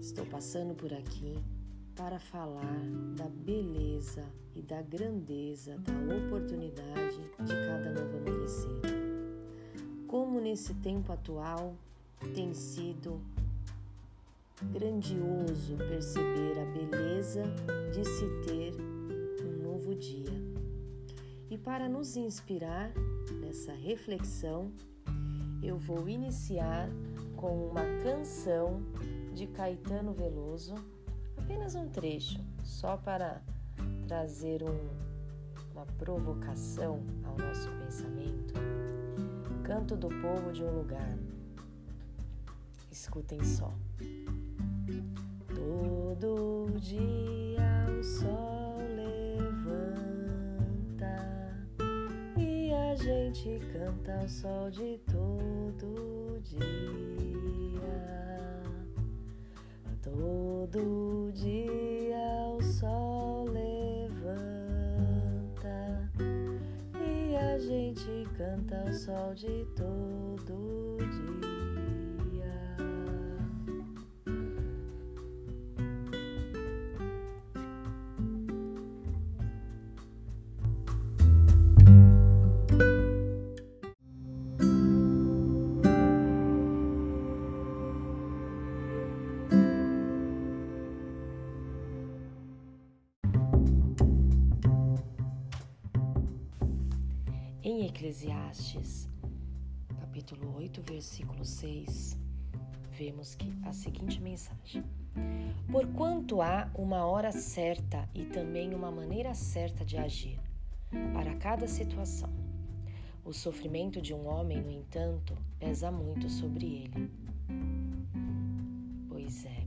Estou passando por aqui para falar da beleza e da grandeza da oportunidade de cada novo amanhecer. Como nesse tempo atual tem sido grandioso perceber a beleza de se ter um novo dia. E para nos inspirar nessa reflexão, eu vou iniciar com uma canção de Caetano Veloso, apenas um trecho, só para trazer um, uma provocação ao nosso pensamento. Canto do povo de um lugar. Escutem só. Gente canta ao sol de todo dia. Todo dia o sol levanta e a gente canta ao sol de todo dia. Eclesiastes, capítulo 8, versículo 6, vemos que a seguinte mensagem: Porquanto há uma hora certa e também uma maneira certa de agir para cada situação. O sofrimento de um homem, no entanto, pesa muito sobre ele. Pois é.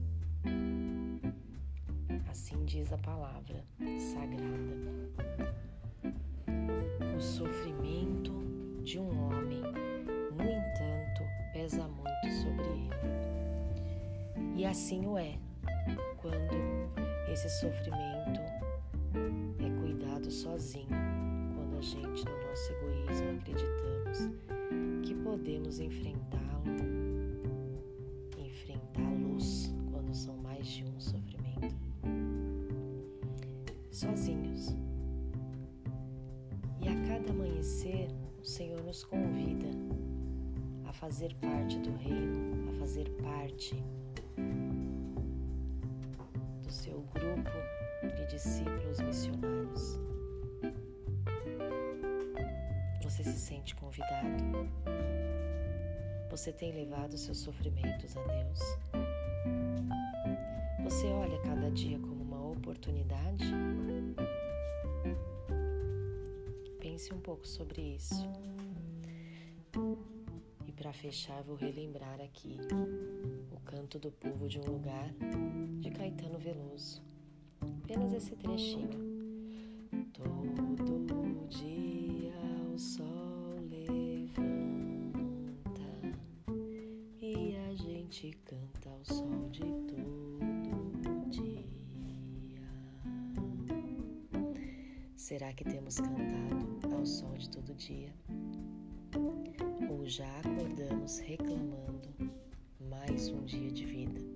Assim diz a palavra sagrada pesa muito sobre ele. E assim o é quando esse sofrimento é cuidado sozinho, quando a gente, no nosso egoísmo, acreditamos que podemos enfrentá-lo, enfrentá-los quando são mais de um sofrimento, sozinhos cada amanhecer, o Senhor nos convida a fazer parte do reino, a fazer parte do seu grupo de discípulos missionários. Você se sente convidado? Você tem levado seus sofrimentos a Deus? Você olha cada dia como uma oportunidade? pense um pouco sobre isso. Para fechar, vou relembrar aqui o canto do povo de um lugar de Caetano Veloso. Apenas esse trechinho. Todo dia o sol levanta e a gente canta ao sol de todo dia. Será que temos cantado ao sol de todo dia? Já acordamos reclamando mais um dia de vida?